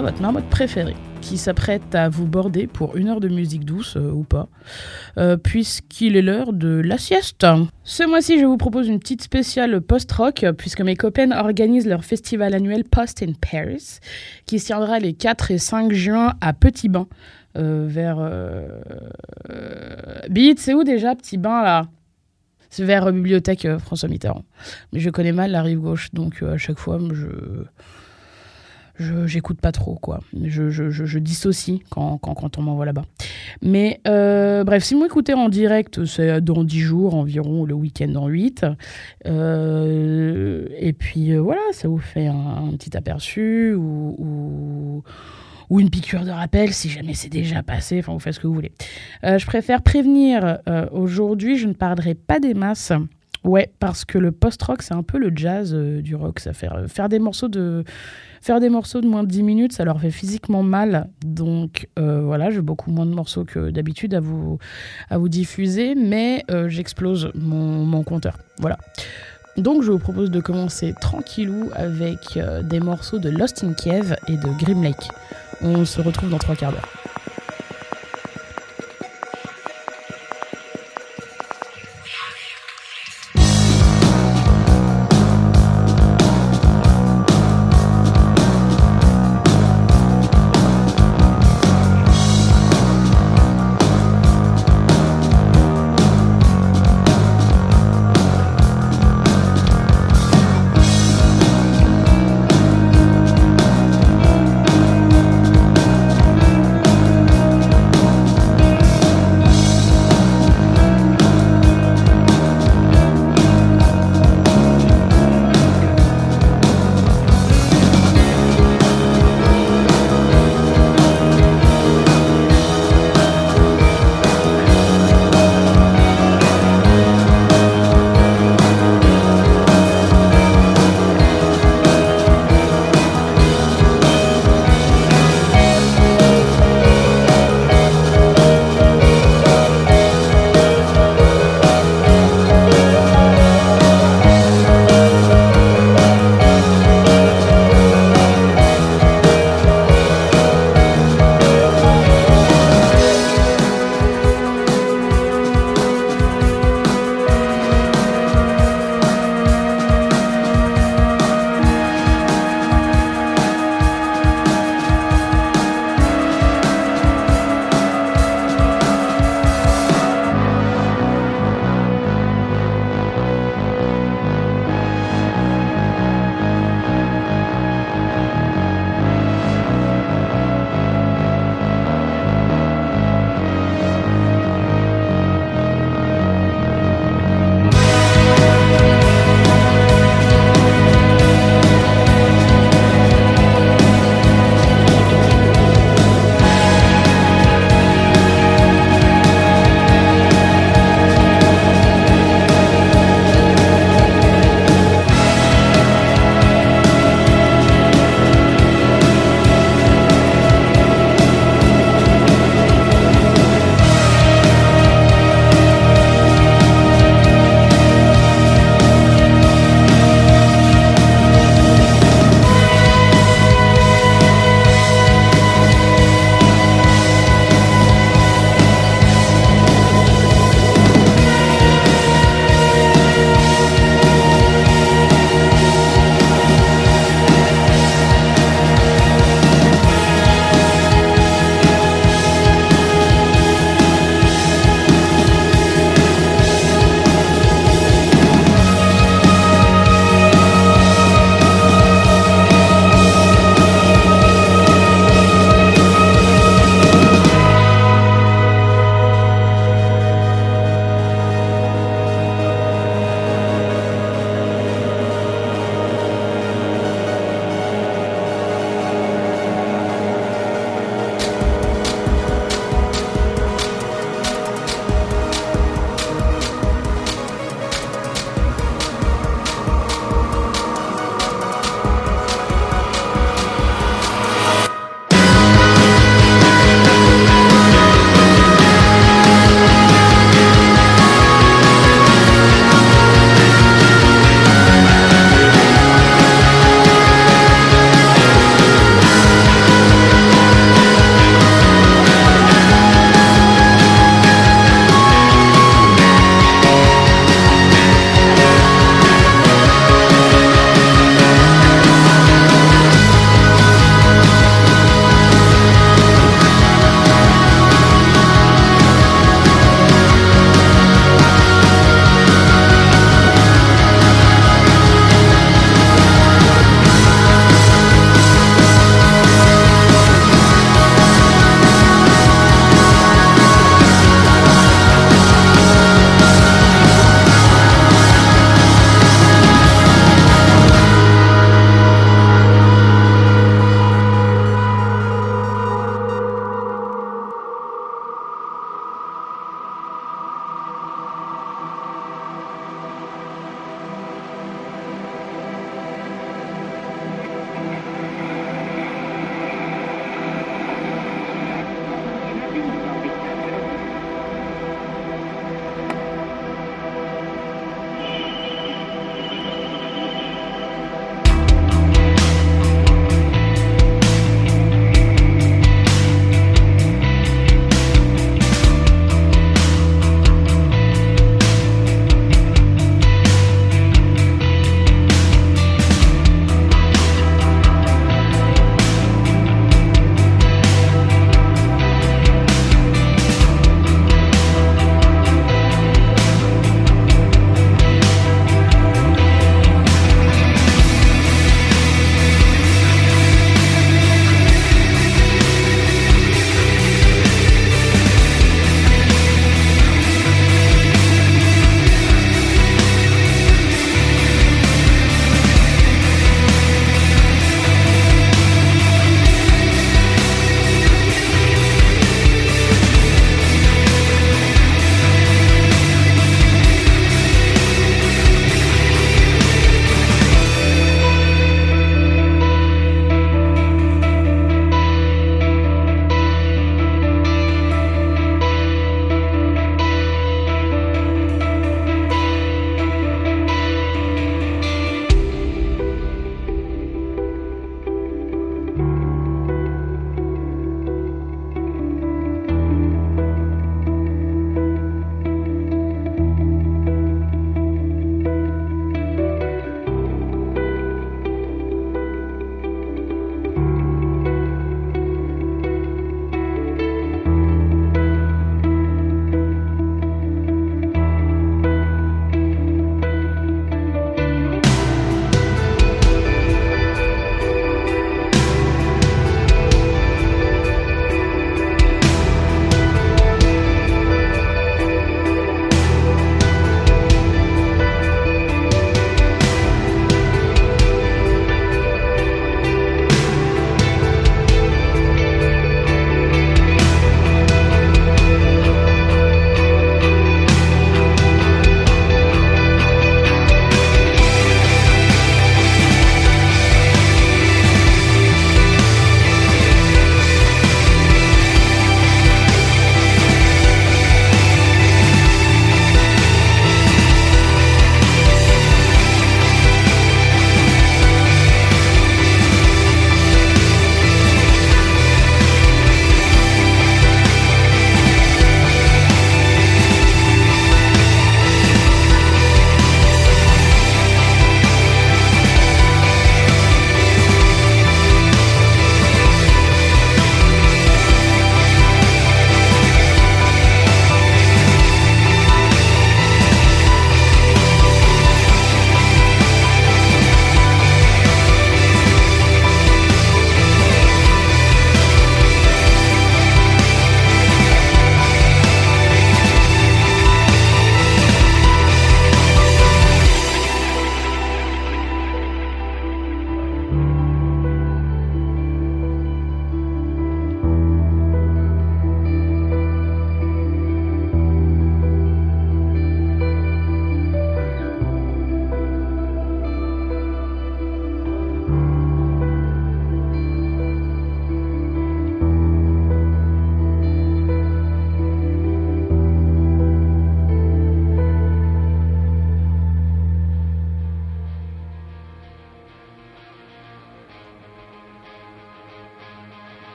Votre marmotte préférée, qui s'apprête à vous border pour une heure de musique douce, euh, ou pas, euh, puisqu'il est l'heure de la sieste. Ce mois-ci, je vous propose une petite spéciale post-rock, puisque mes copains organisent leur festival annuel Post in Paris, qui se tiendra les 4 et 5 juin à Petit Bain, euh, vers... Bite, c'est où déjà Petit Bain, là? C'est vers Bibliothèque François Mitterrand. Mais je connais mal la rive gauche, donc à chaque fois, je je j'écoute pas trop quoi. Je, je, dissocie quand, on m'envoie là-bas. Mais euh, bref si vous m'écoutez en direct c'est dans 10 jours environ le week-end en 8 euh, et puis euh, voilà ça vous fait un, petit aperçu ou, une piqûre de rappel si jamais c'est déjà passé enfin vous faites ce que vous voulez. Je préfère prévenir aujourd'hui je ne parlerai pas des masses Ouais, parce que le post-rock, c'est un peu le jazz euh, du rock. Euh, faire, des morceaux de, faire des morceaux de moins de 10 minutes, ça leur fait physiquement mal. Donc euh, voilà, j'ai beaucoup moins de morceaux que d'habitude à vous, à vous diffuser, mais j'explose mon, mon, compteur. Voilà. Donc je vous propose de commencer tranquillou avec des morceaux de Lost in Kiev et de Grim Lake. On se retrouve dans trois quarts d'heure.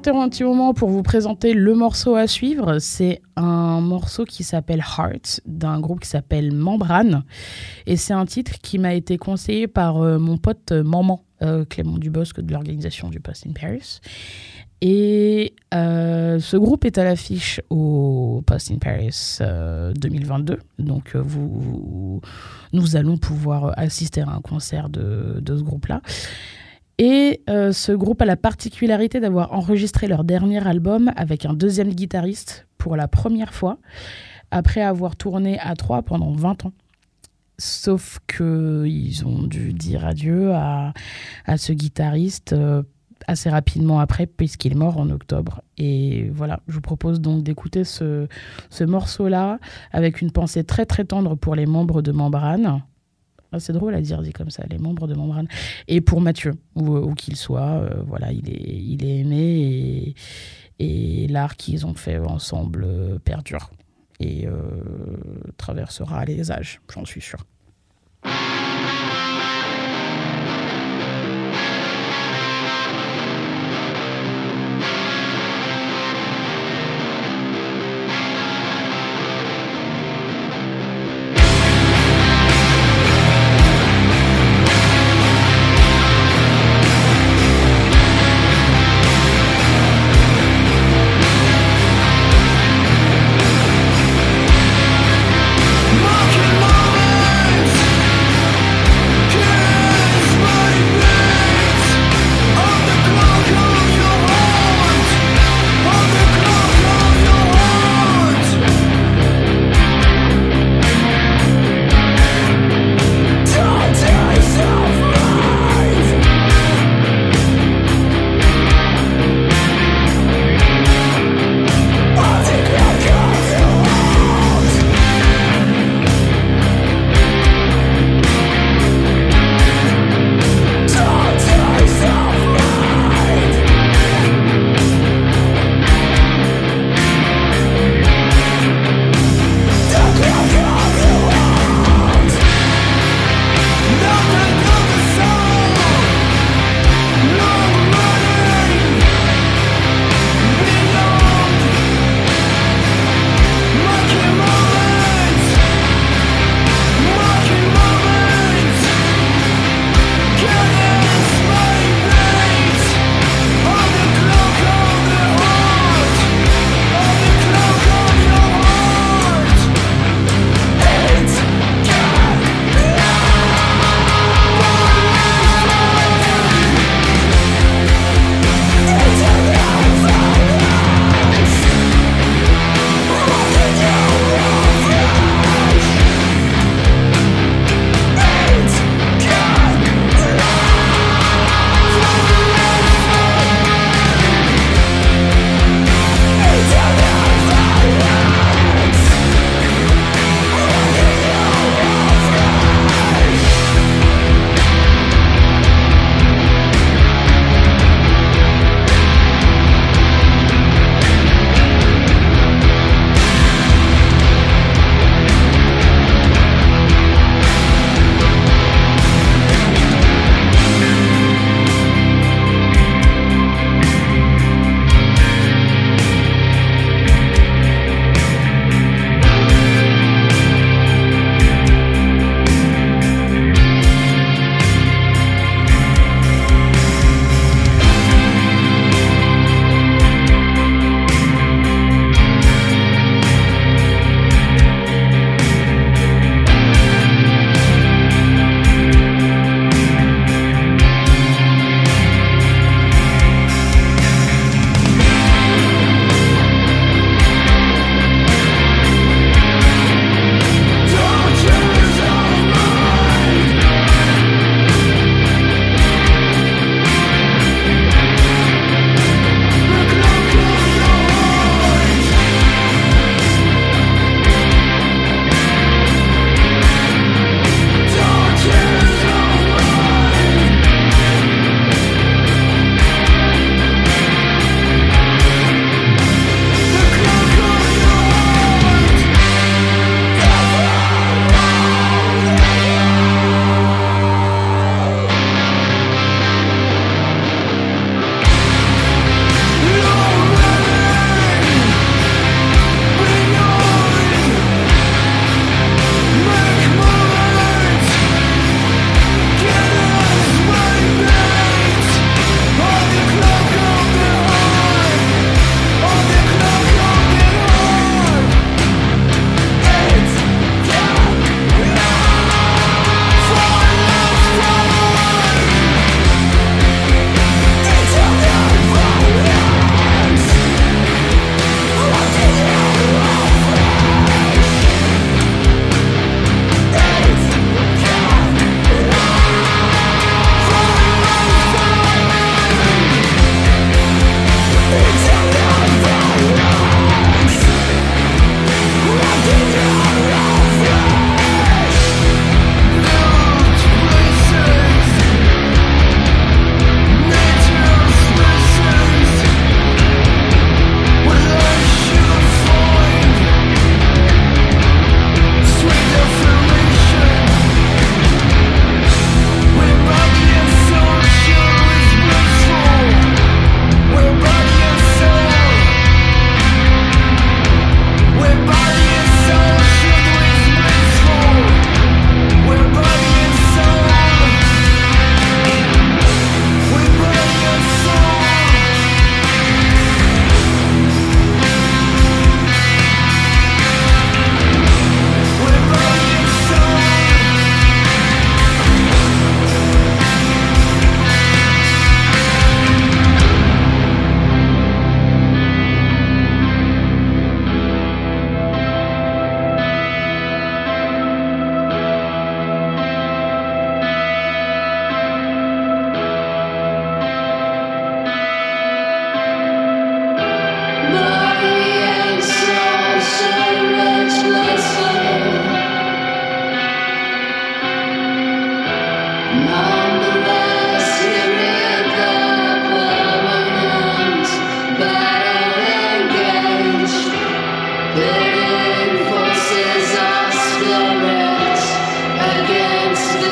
Interromps un petit moment pour vous présenter le morceau à suivre. C'est un morceau qui s'appelle Heart d'un groupe qui s'appelle Membrane. Et c'est un titre qui m'a été conseillé par euh, mon pote Maman, euh, Clément Dubosc de l'organisation du Post in Paris. Et euh, ce groupe est à l'affiche au Post in Paris 2022. Donc nous allons pouvoir assister à un concert de ce groupe-là. Et euh, ce groupe a la particularité d'avoir enregistré leur dernier album avec un deuxième guitariste pour la première fois, après avoir tourné à trois pendant 20 ans. Sauf qu'ils ont dû dire adieu à, ce guitariste euh, assez rapidement après, puisqu'il est mort en octobre. Et voilà, je vous propose donc d'écouter ce, ce morceau-là avec une pensée très très tendre pour les membres de Membrane c'est drôle à dire dit comme ça, les membres de Membrane. Et pour Mathieu, où, qu'il soit, euh, voilà, il est, il est aimé et, l'art qu'ils ont fait ensemble euh, perdure et euh, traversera les âges, j'en suis sûr.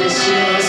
precious.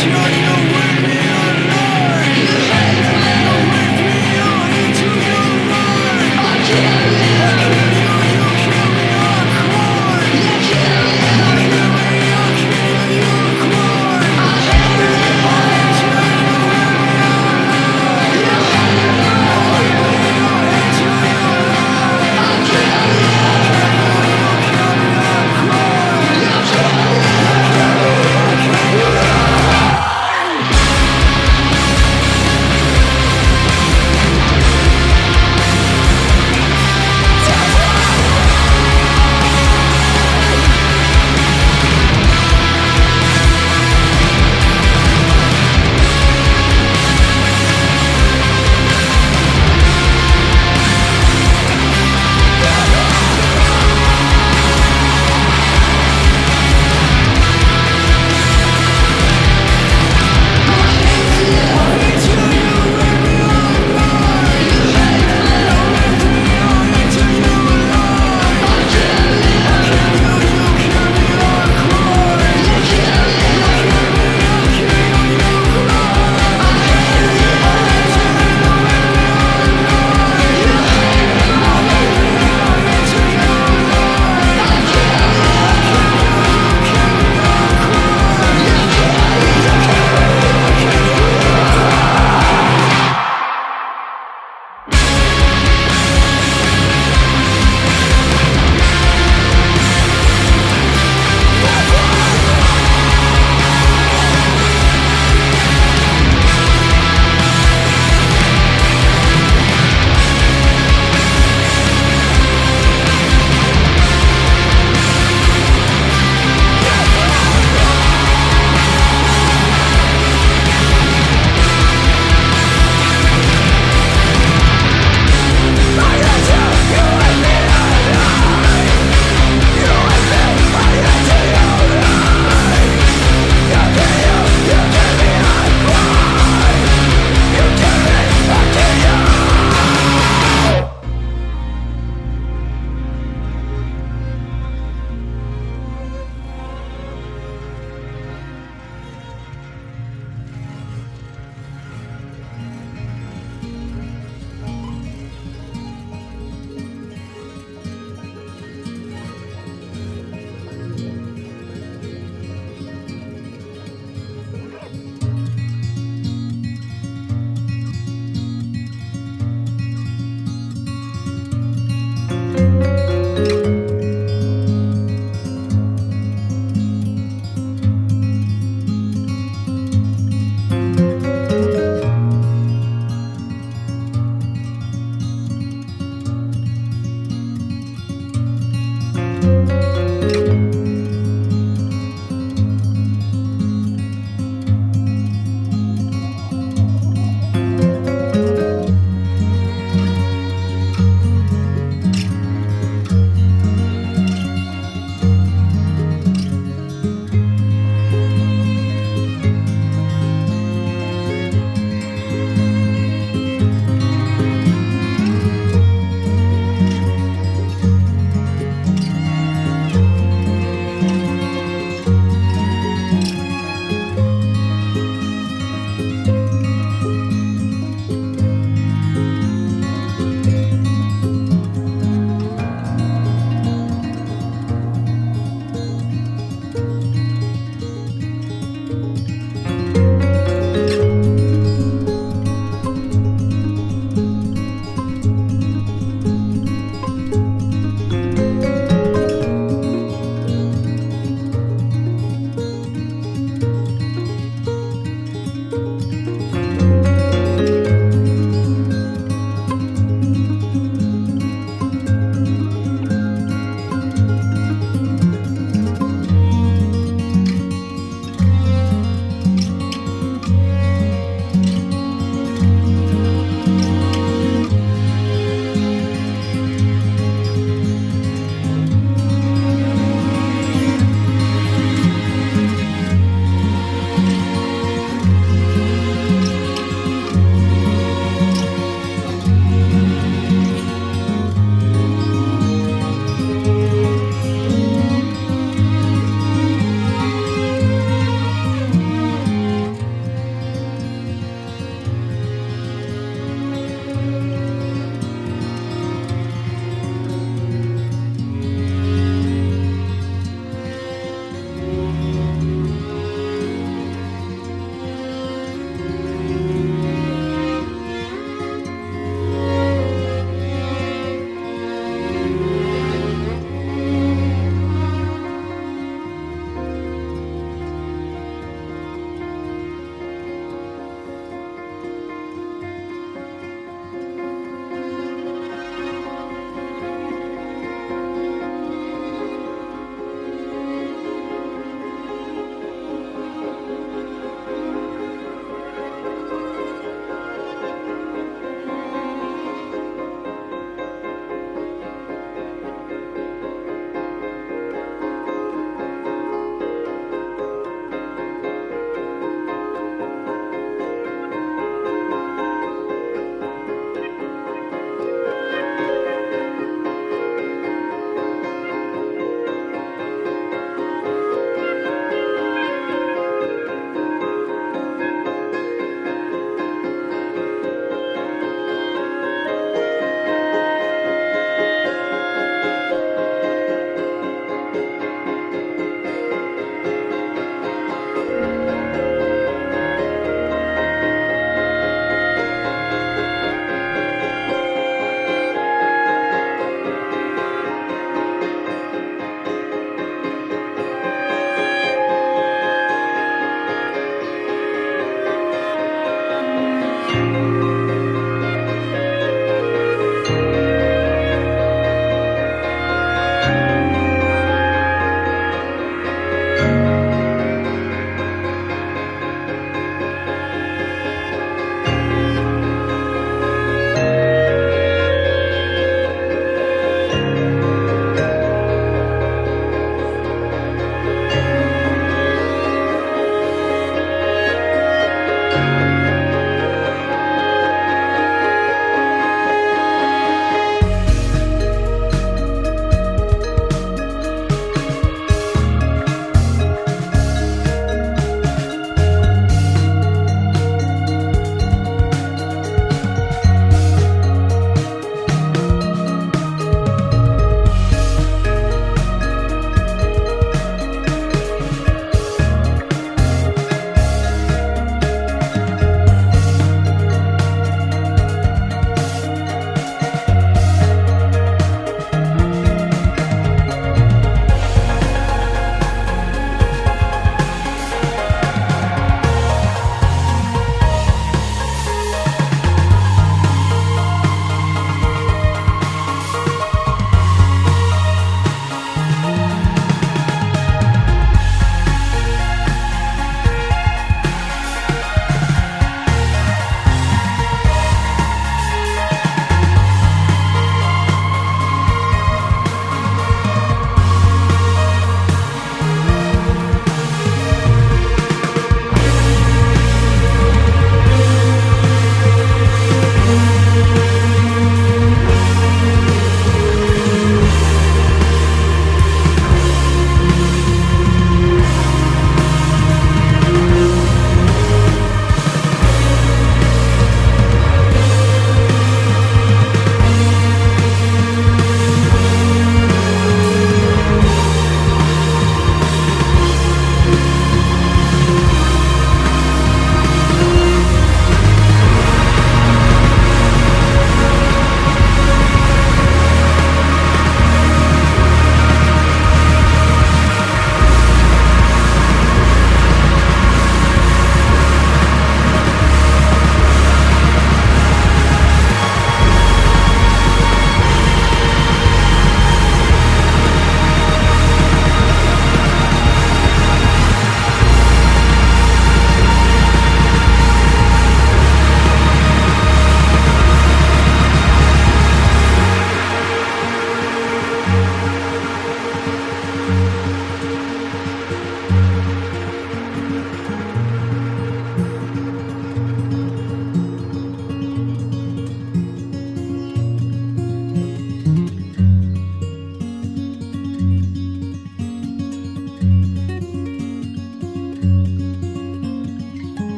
security.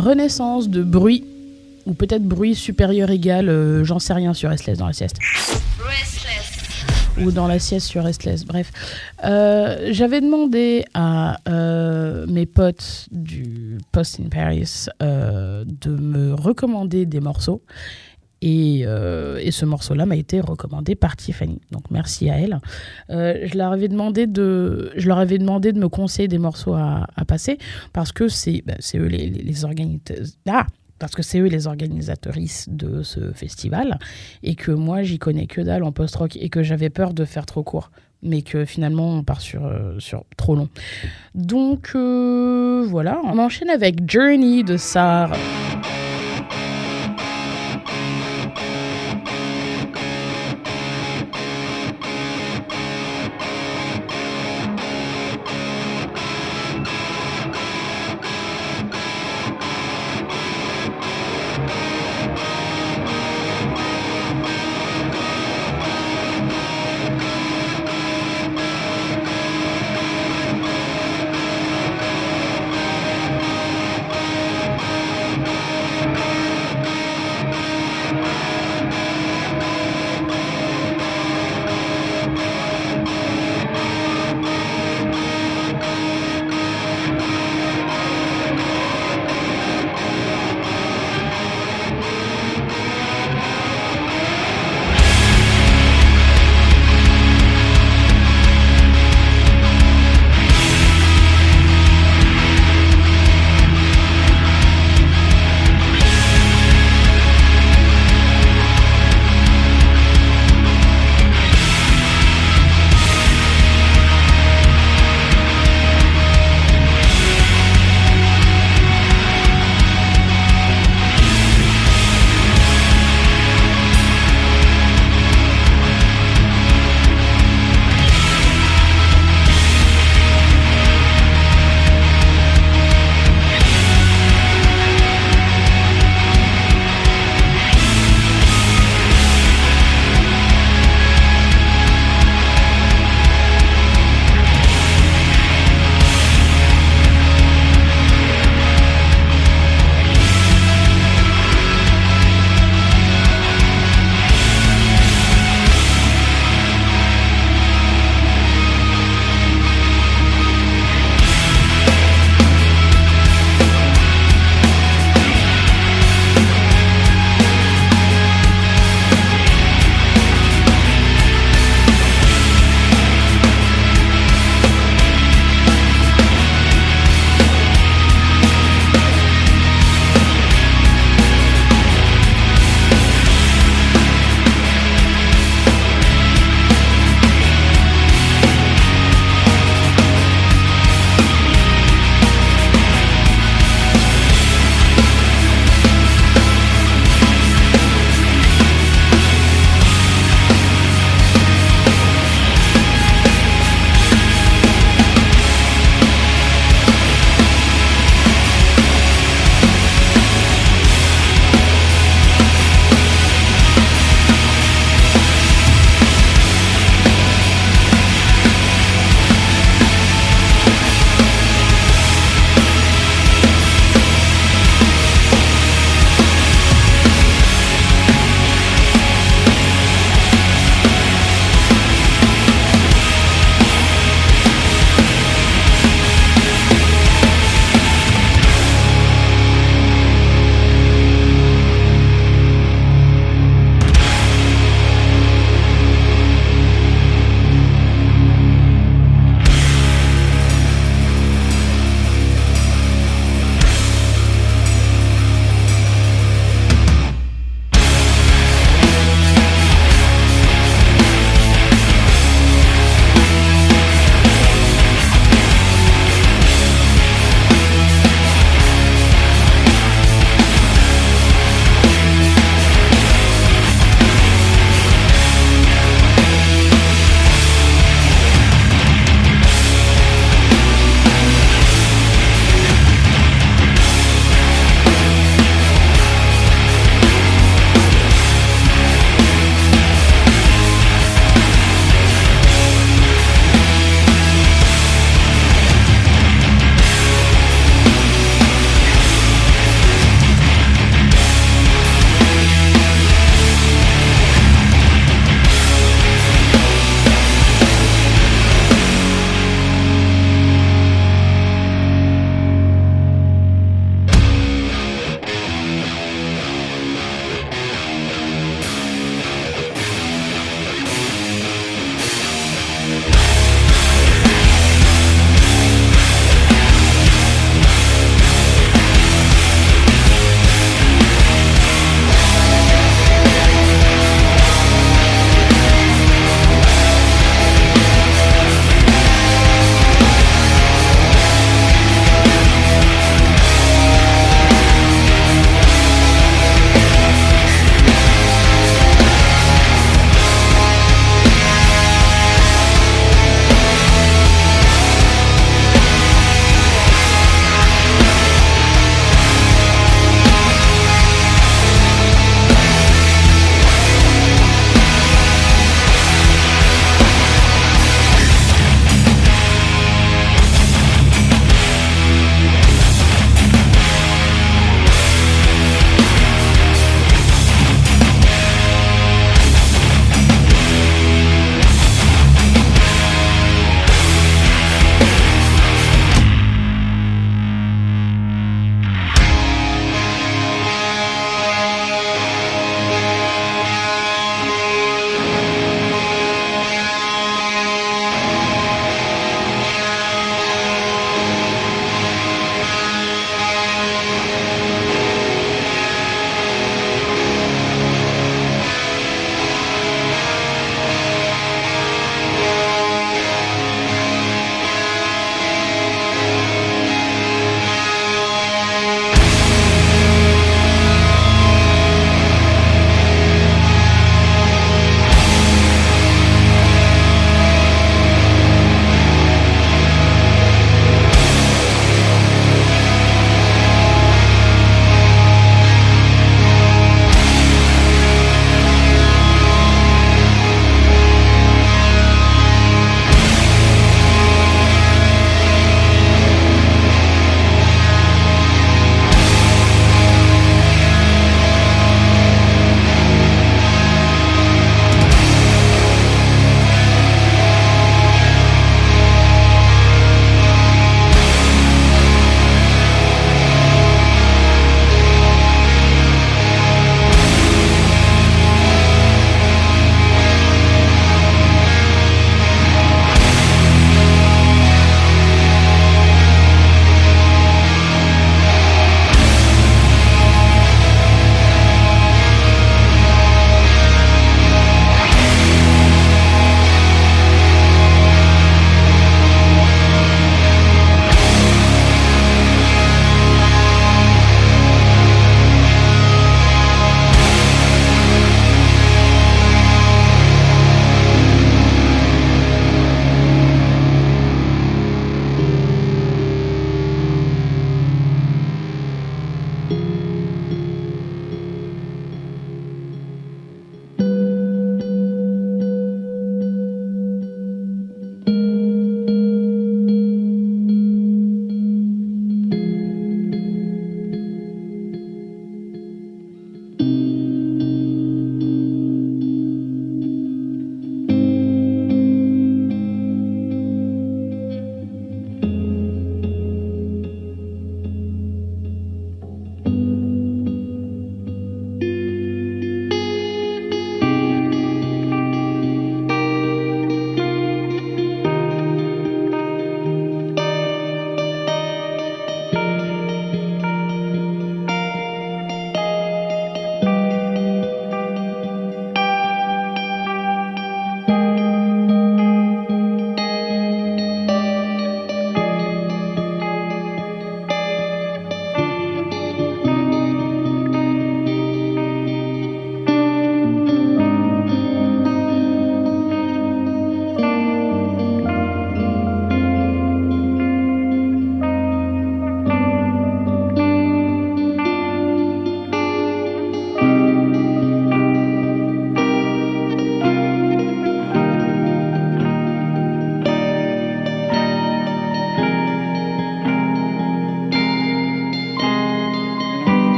Renaissance de bruit, ou peut-être bruit supérieur égal, euh, j'en sais rien sur Restless dans la sieste. Ou dans la sieste sur Restless, bref. Euh, J'avais demandé à euh, mes potes du Post in Paris de me recommander des morceaux. Et, euh, et, ce morceau-là m'a été recommandé par Tiffany. Donc merci à elle. Euh, je, leur avais demandé de, je leur avais demandé de me conseiller des morceaux à, passer parce que c'est eux les, organisateurs. Parce que c'est eux les organisatrices de ce festival et que moi j'y connais que dalle en post-rock et que j'avais peur de faire trop court mais que finalement on part sur, euh, sur trop long. Donc voilà, on enchaîne avec Journey de Sarah.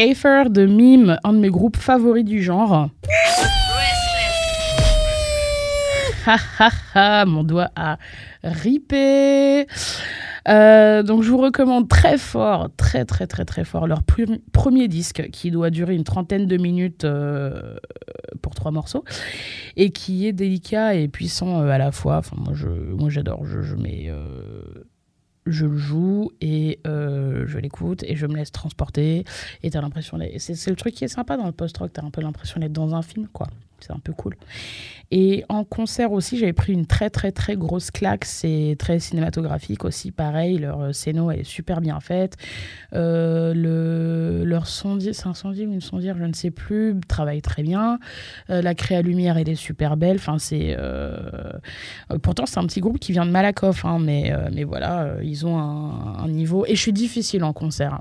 Schaefer de Mime, un de mes groupes favoris du genre. Ha ha ha, mon doigt a ripé. Euh, donc je vous recommande très fort, très très très très fort leur premier disque qui doit durer une trentaine de minutes euh, pour trois morceaux et qui est délicat et puissant euh, à la fois. Moi j'adore, je mets je le joue et je l'écoute et je me laisse transporter et t'as l'impression c'est le truc qui est sympa dans le post-rock t'as un peu l'impression d'être dans un film quoi c'est un peu cool. Et en concert aussi, j'avais pris une très très très grosse claque. C'est très cinématographique aussi, pareil. Leur euh, scéno est super bien faite. Euh, le, leur sondier, c'est un sondier ou une sondière, je ne sais plus, travaille très bien. Euh, la créa lumière, elle est super belle. Enfin, c'est pourtant c'est un petit groupe qui vient de Malakoff, hein, mais mais voilà, ils ont un, un, niveau. Et je suis difficile en concert.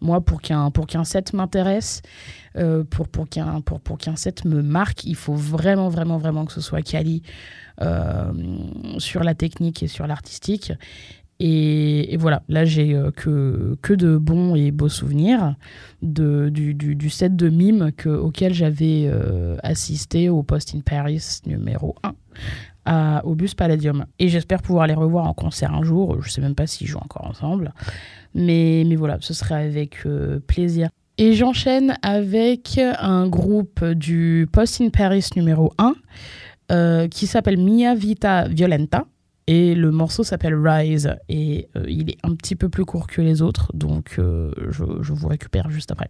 Moi, pour qu'un pour qu'un set m'intéresse, euh, pour, pour qu'un pour, pour qu'un set me marque, il faut vraiment, vraiment, vraiment que ce soit quali euh, sur la technique et sur l'artistique. Et, voilà, là j'ai euh, que, que de bons et beaux souvenirs de, du, du, set de mime que, auquel j'avais assisté au Post in Paris numéro 1 à, au Bus Palladium. Et j'espère pouvoir les revoir en concert un jour. Je sais même pas s'ils jouent encore ensemble. Mais, mais voilà, ce serait avec plaisir. Et j'enchaîne avec un groupe du Post in Paris numéro 1 euh, qui s'appelle Mia Vita Violenta. Et le morceau s'appelle Rise. Et euh, il est un petit peu plus court que les autres. Donc euh, je, vous récupère juste après.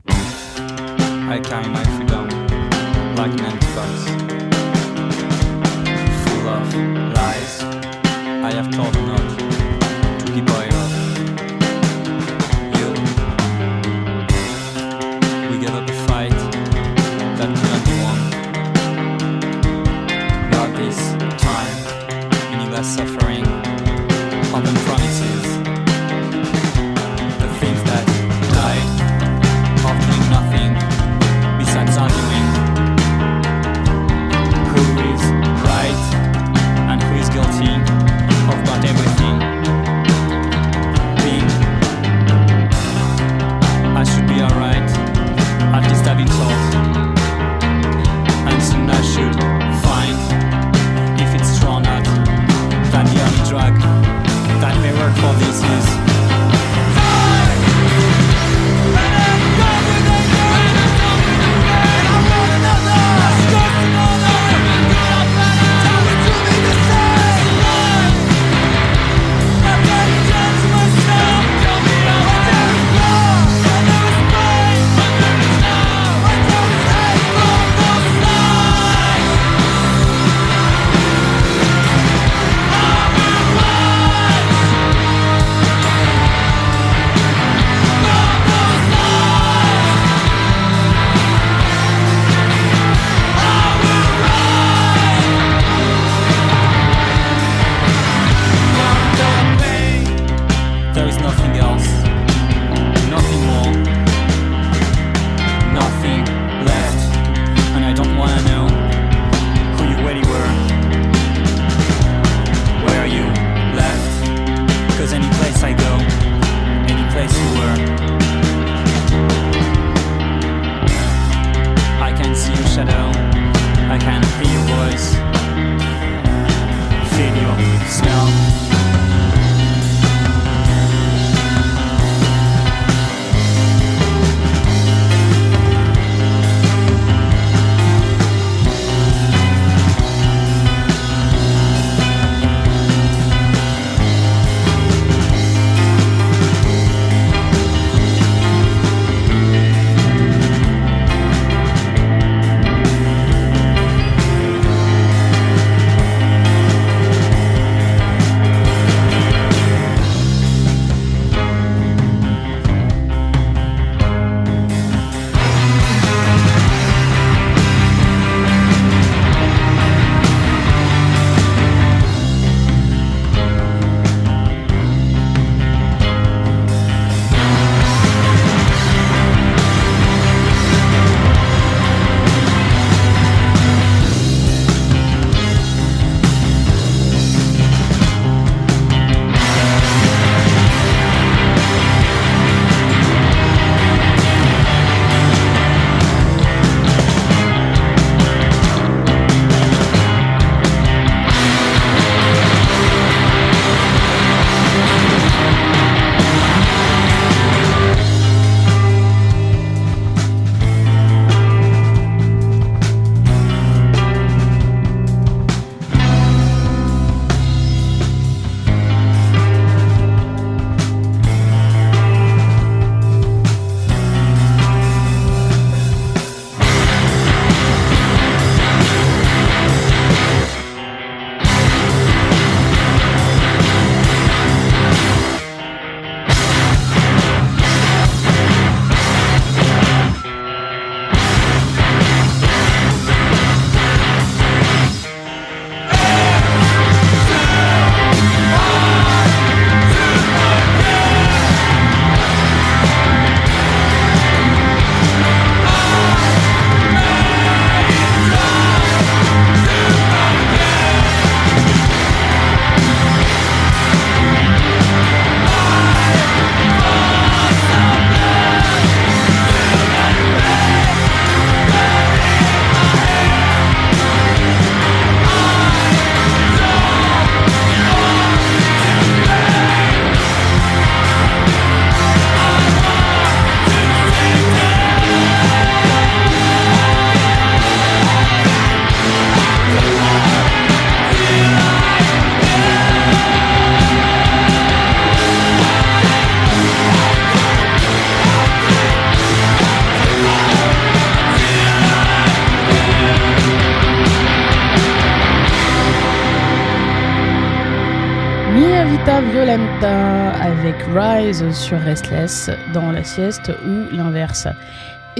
Rise sur Restless dans la sieste ou l'inverse.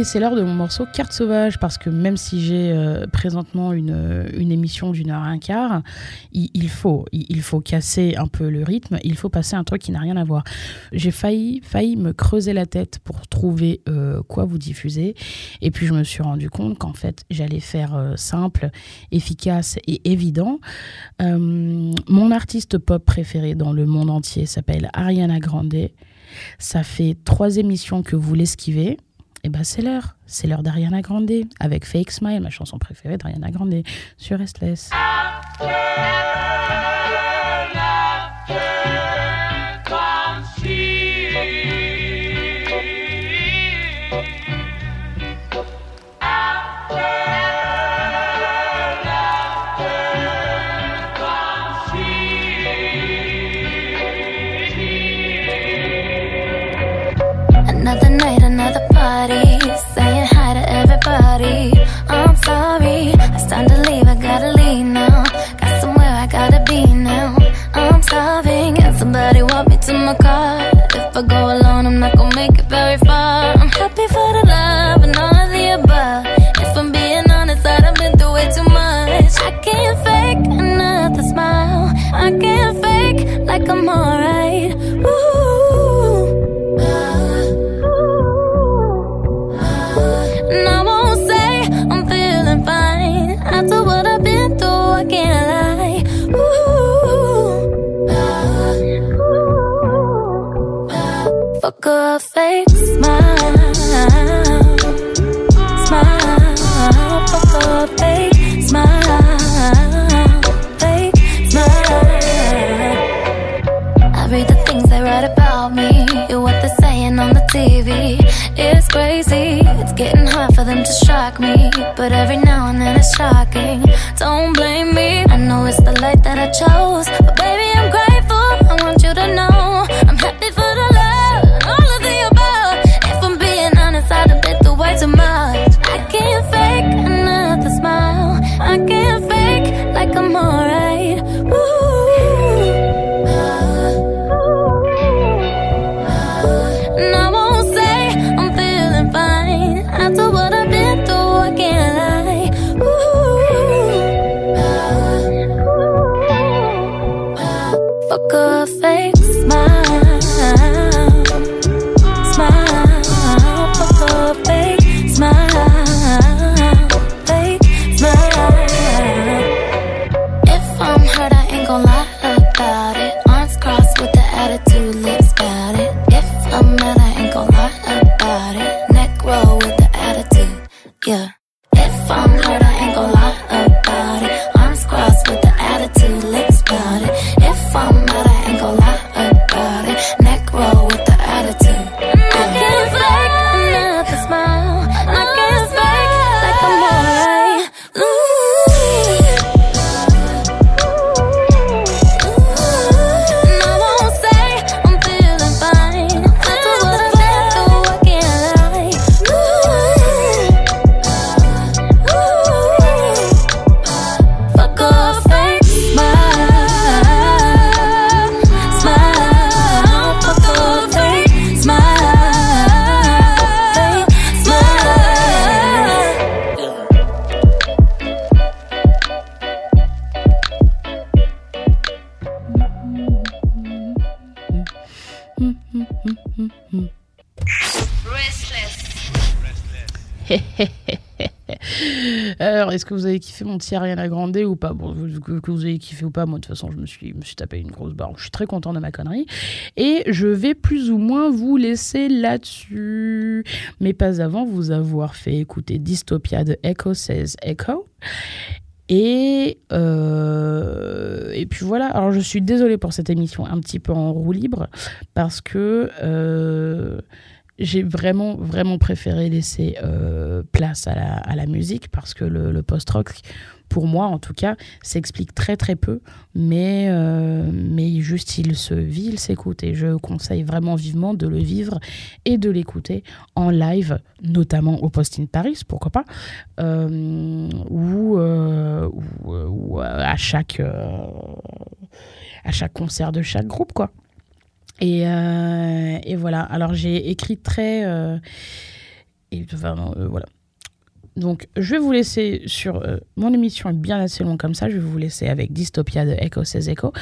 Et c'est l'heure de mon morceau Carte sauvage, parce que même si j'ai euh, présentement une, une émission d'une heure et un quart, il, faut, il, faut casser un peu le rythme, il faut passer un truc qui n'a rien à voir. J'ai failli, failli me creuser la tête pour trouver euh, quoi vous diffuser, et puis je me suis rendu compte qu'en fait j'allais faire euh, simple, efficace et évident. mon artiste pop préféré dans le monde entier s'appelle Ariana Grande. Ça fait trois émissions que vous l'esquivez. Et eh ben c'est l'heure, c'est l'heure d'Ariana Grande avec Fake Smile, ma chanson préférée d'Ariana Grande sur Restless. my car if I go hard for them to shock me But every now and then it's shocking. Don't blame me I know it's the light that I chose. Petit Ariana Grande ou pas Bon, que, vous avez kiffé ou pas, moi de toute façon, je me suis, me suis tapé une grosse barre. Je suis très content de ma connerie. Et je vais plus ou moins vous laisser là-dessus. Mais pas avant vous avoir fait écouter Dystopia de Echo Says Echo. Et, euh, et puis voilà, alors je suis désolée pour cette émission un petit peu en roue libre parce que euh, j'ai vraiment, vraiment préféré laisser euh, place à la, musique parce que le, post-rock, pour moi en tout cas, s'explique très très peu, mais, euh, mais juste il se vit, il s'écoute. Et je conseille vraiment vivement de le vivre et de l'écouter en live, notamment au Post in Paris, pourquoi pas, ou, euh, ou, ou, à, chaque, à chaque concert de chaque groupe, quoi. Et, et voilà, alors j'ai écrit très... et, enfin, voilà donc, je vais vous laisser sur. Euh, mon émission est bien assez longue comme ça. Je vais vous laisser avec Dystopia de Echo Says Echo.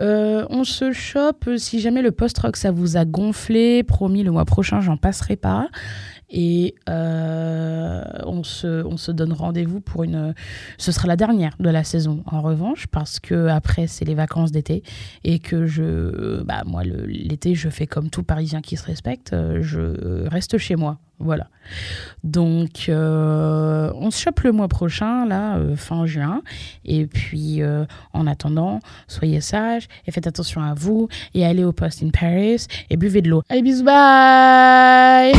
Euh, on se chope. Si jamais le post-rock ça vous a gonflé, promis, le mois prochain, j'en passerai pas. Et euh, on, se, on se donne rendez-vous pour une. Ce sera la dernière de la saison, en revanche, parce que après, c'est les vacances d'été. Et que je. Bah, moi, l'été, je fais comme tout Parisien qui se respecte. Je reste chez moi. Voilà. Donc, euh, on se chope le mois prochain, là, euh, fin juin. Et puis, euh, en attendant, soyez sages et faites attention à vous. Et allez au Post in Paris et buvez de l'eau. Allez, bisous, bye